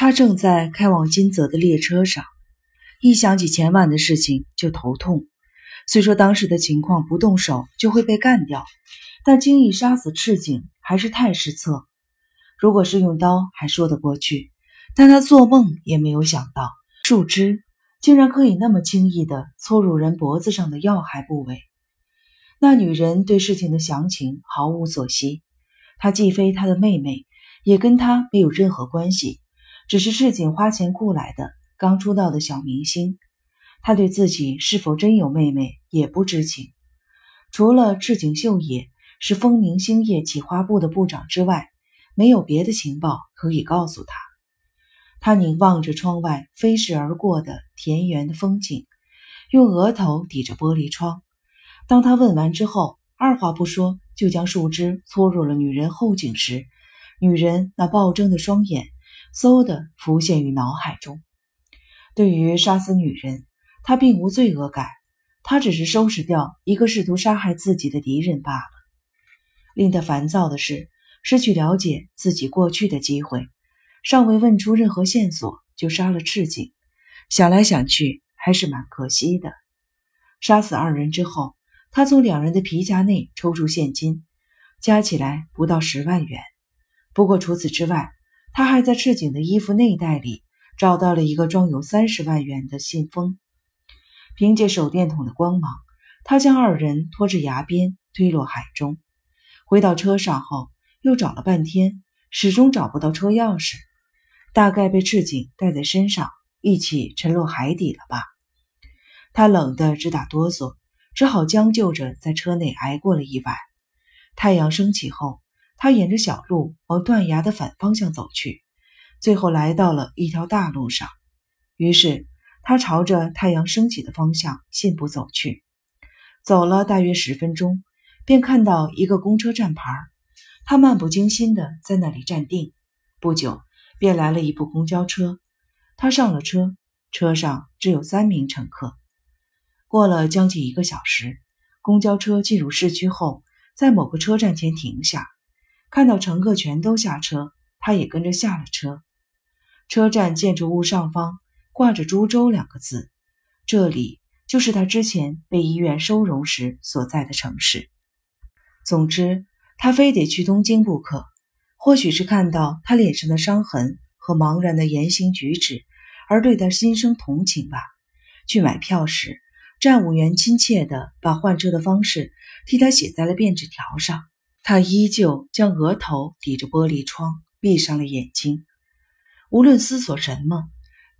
他正在开往金泽的列车上，一想起前晚的事情就头痛。虽说当时的情况不动手就会被干掉，但轻易杀死赤井还是太失策。如果是用刀还说得过去，但他做梦也没有想到树枝竟然可以那么轻易地戳入人脖子上的要害部位。那女人对事情的详情毫无所悉，她既非他的妹妹，也跟他没有任何关系，只是赤井花钱雇来的刚出道的小明星。他对自己是否真有妹妹也不知情，除了赤井秀也是风明星业企划部的部长之外，没有别的情报可以告诉他。他凝望着窗外飞逝而过的田园的风景，用额头抵着玻璃窗。当他问完之后，二话不说就将树枝搓入了女人后颈时，女人那暴睁的双眼嗖的浮现于脑海中。对于杀死女人。他并无罪恶感，他只是收拾掉一个试图杀害自己的敌人罢了。令他烦躁的是，失去了解自己过去的机会，尚未问出任何线索就杀了赤井。想来想去，还是蛮可惜的。杀死二人之后，他从两人的皮夹内抽出现金，加起来不到十万元。不过除此之外，他还在赤井的衣服内袋里找到了一个装有三十万元的信封。凭借手电筒的光芒，他将二人拖至崖边，推落海中。回到车上后，又找了半天，始终找不到车钥匙，大概被赤井带在身上，一起沉落海底了吧？他冷得直打哆嗦，只好将就着在车内挨过了一晚。太阳升起后，他沿着小路往断崖的反方向走去，最后来到了一条大路上，于是。他朝着太阳升起的方向信步走去，走了大约十分钟，便看到一个公车站牌。他漫不经心地在那里站定，不久便来了一部公交车。他上了车，车上只有三名乘客。过了将近一个小时，公交车进入市区后，在某个车站前停下。看到乘客全都下车，他也跟着下了车。车站建筑物上方。挂着“株洲”两个字，这里就是他之前被医院收容时所在的城市。总之，他非得去东京不可。或许是看到他脸上的伤痕和茫然的言行举止，而对他心生同情吧。去买票时，站务员亲切地把换车的方式替他写在了便纸条上。他依旧将额头抵着玻璃窗，闭上了眼睛，无论思索什么。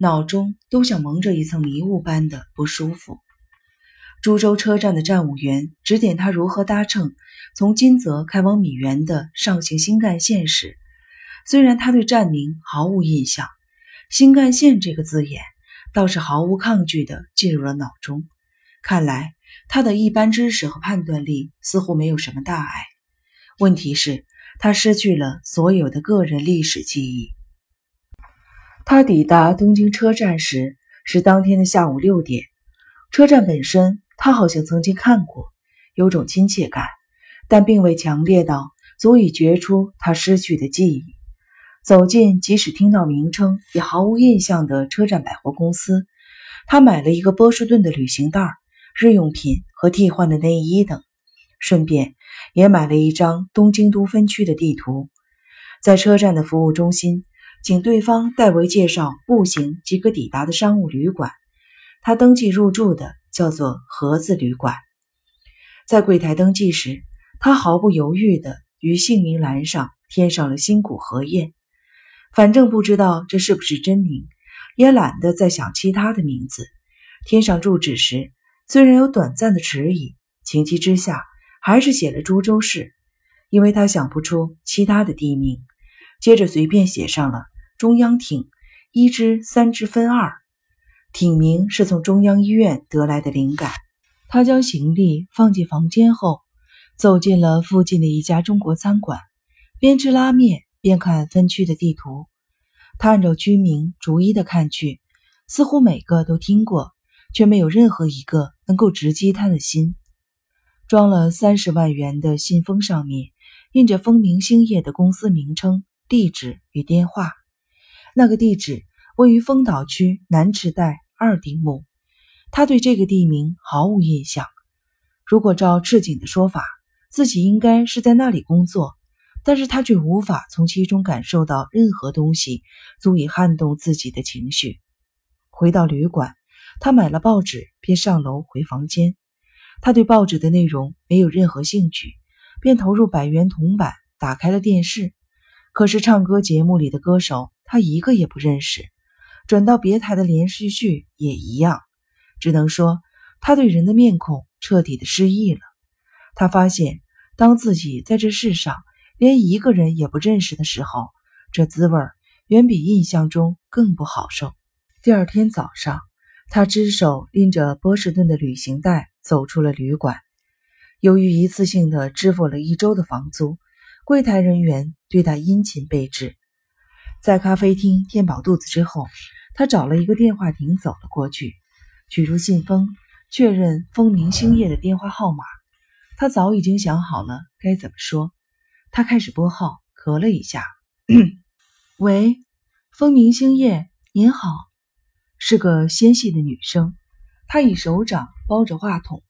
脑中都像蒙着一层迷雾般的不舒服。株洲车站的站务员指点他如何搭乘从金泽开往米原的上行新干线时，虽然他对站名毫无印象，新干线这个字眼倒是毫无抗拒地进入了脑中。看来他的一般知识和判断力似乎没有什么大碍。问题是，他失去了所有的个人历史记忆。他抵达东京车站时是当天的下午六点。车站本身，他好像曾经看过，有种亲切感，但并未强烈到足以觉出他失去的记忆。走进即使听到名称也毫无印象的车站百货公司，他买了一个波士顿的旅行袋、日用品和替换的内衣等，顺便也买了一张东京都分区的地图。在车站的服务中心。请对方代为介绍步行即可抵达的商务旅馆。他登记入住的叫做盒子旅馆。在柜台登记时，他毫不犹豫地于姓名栏上添上了新谷和彦。反正不知道这是不是真名，也懒得再想其他的名字。添上住址时，虽然有短暂的迟疑，情急之下还是写了株洲市，因为他想不出其他的地名。接着随便写上了。中央挺一支三支分二，挺名是从中央医院得来的灵感。他将行李放进房间后，走进了附近的一家中国餐馆，边吃拉面边看分区的地图。他按照居民逐一的看去，似乎每个都听过，却没有任何一个能够直击他的心。装了三十万元的信封上面印着风明星业的公司名称、地址与电话。那个地址位于丰岛区南池袋二丁目。他对这个地名毫无印象。如果照赤井的说法，自己应该是在那里工作，但是他却无法从其中感受到任何东西足以撼动自己的情绪。回到旅馆，他买了报纸，便上楼回房间。他对报纸的内容没有任何兴趣，便投入百元铜板，打开了电视。可是唱歌节目里的歌手，他一个也不认识。转到别台的连续剧也一样，只能说他对人的面孔彻底的失忆了。他发现，当自己在这世上连一个人也不认识的时候，这滋味远比印象中更不好受。第二天早上，他只手拎着波士顿的旅行袋走出了旅馆。由于一次性的支付了一周的房租，柜台人员对他殷勤备至。在咖啡厅填饱肚子之后，他找了一个电话亭走了过去，取出信封，确认风明星夜的电话号码。他早已经想好了该怎么说。他开始拨号，咳了一下：“喂，风明星夜，您好，是个纤细的女声。”他以手掌包着话筒，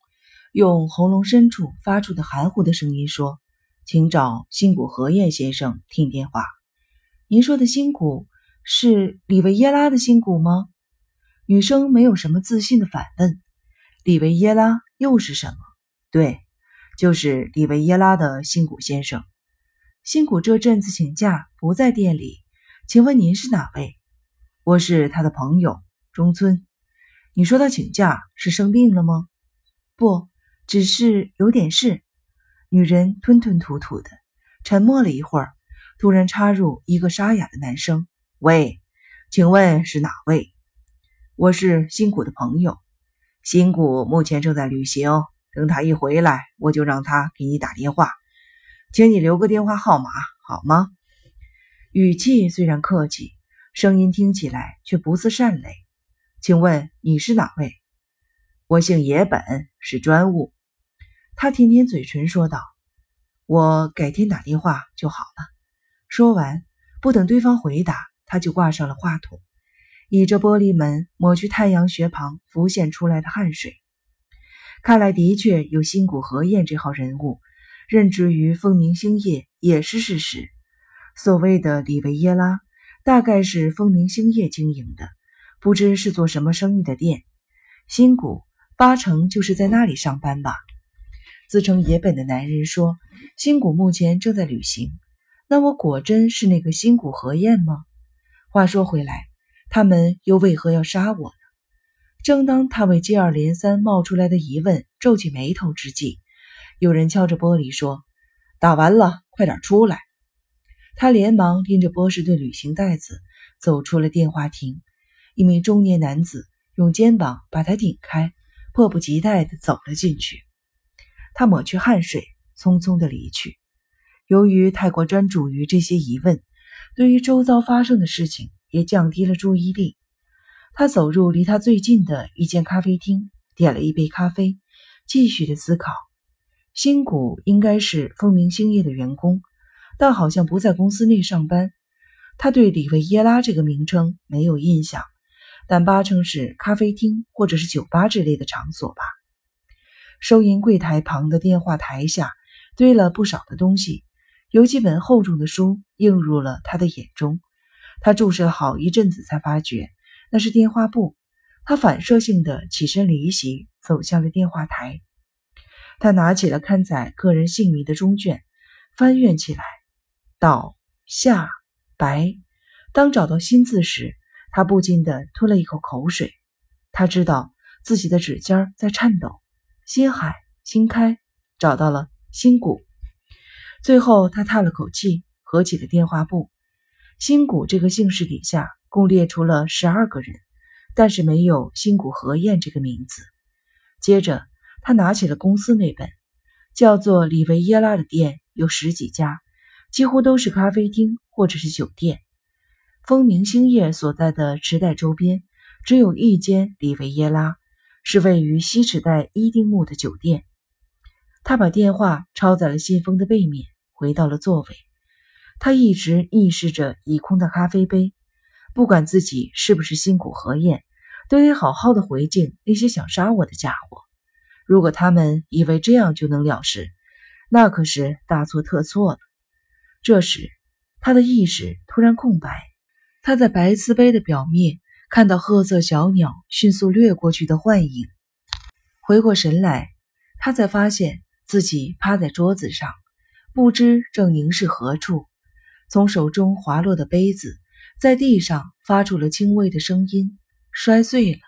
用喉咙深处发出的含糊的声音说：“请找新谷和彦先生听电话。您说的新谷是里维耶拉的新谷吗？”女生没有什么自信的反问：“里维耶拉又是什么？”“对。”就是里维耶拉的辛谷先生，辛谷这阵子请假不在店里，请问您是哪位？我是他的朋友中村。你说他请假是生病了吗？不，只是有点事。女人吞吞吐吐的，沉默了一会儿，突然插入一个沙哑的男声：“喂，请问是哪位？我是辛谷的朋友，辛谷目前正在旅行。”等他一回来，我就让他给你打电话，请你留个电话号码好吗？语气虽然客气，声音听起来却不似善类。请问你是哪位？我姓野本，是专务。他舔舔嘴唇说道：“我改天打电话就好了。”说完，不等对方回答，他就挂上了话筒，倚着玻璃门抹去太阳穴旁浮现出来的汗水。看来的确有新谷和彦这号人物，任职于风明星业也是事实。所谓的里维耶拉，大概是风明星业经营的，不知是做什么生意的店。新谷八成就是在那里上班吧？自称野本的男人说，新谷目前正在旅行。那我果真是那个新谷和彦吗？话说回来，他们又为何要杀我呢？正当他为接二连三冒出来的疑问皱起眉头之际，有人敲着玻璃说：“打完了，快点出来！”他连忙拎着波士顿旅行袋子走出了电话亭。一名中年男子用肩膀把他顶开，迫不及待地走了进去。他抹去汗水，匆匆地离去。由于太过专注于这些疑问，对于周遭发生的事情也降低了注意力。他走入离他最近的一间咖啡厅，点了一杯咖啡，继续的思考。新谷应该是风明星业的员工，但好像不在公司内上班。他对里维耶拉这个名称没有印象，但八成是咖啡厅或者是酒吧之类的场所吧。收银柜台旁的电话台下堆了不少的东西，有几本厚重的书映入了他的眼中。他注视了好一阵子，才发觉。那是电话簿，他反射性的起身离席，走向了电话台。他拿起了刊载个人姓名的中卷，翻阅起来。岛下白，当找到新字时，他不禁的吞了一口口水。他知道自己的指尖在颤抖。新海，新开，找到了新谷。最后，他叹了口气，合起了电话簿。新谷这个姓氏底下。共列出了十二个人，但是没有新谷和彦这个名字。接着，他拿起了公司那本，叫做里维耶拉的店有十几家，几乎都是咖啡厅或者是酒店。风明星夜所在的池袋周边只有一间里维耶拉，是位于西池袋伊丁木的酒店。他把电话抄在了信封的背面，回到了座位。他一直意识着已空的咖啡杯。不管自己是不是辛苦何验，都得好好的回敬那些想杀我的家伙。如果他们以为这样就能了事，那可是大错特错了。这时，他的意识突然空白，他在白瓷杯的表面看到褐色小鸟迅速掠过去的幻影。回过神来，他才发现自己趴在桌子上，不知正凝视何处。从手中滑落的杯子在地上发出了轻微的声音，摔碎了。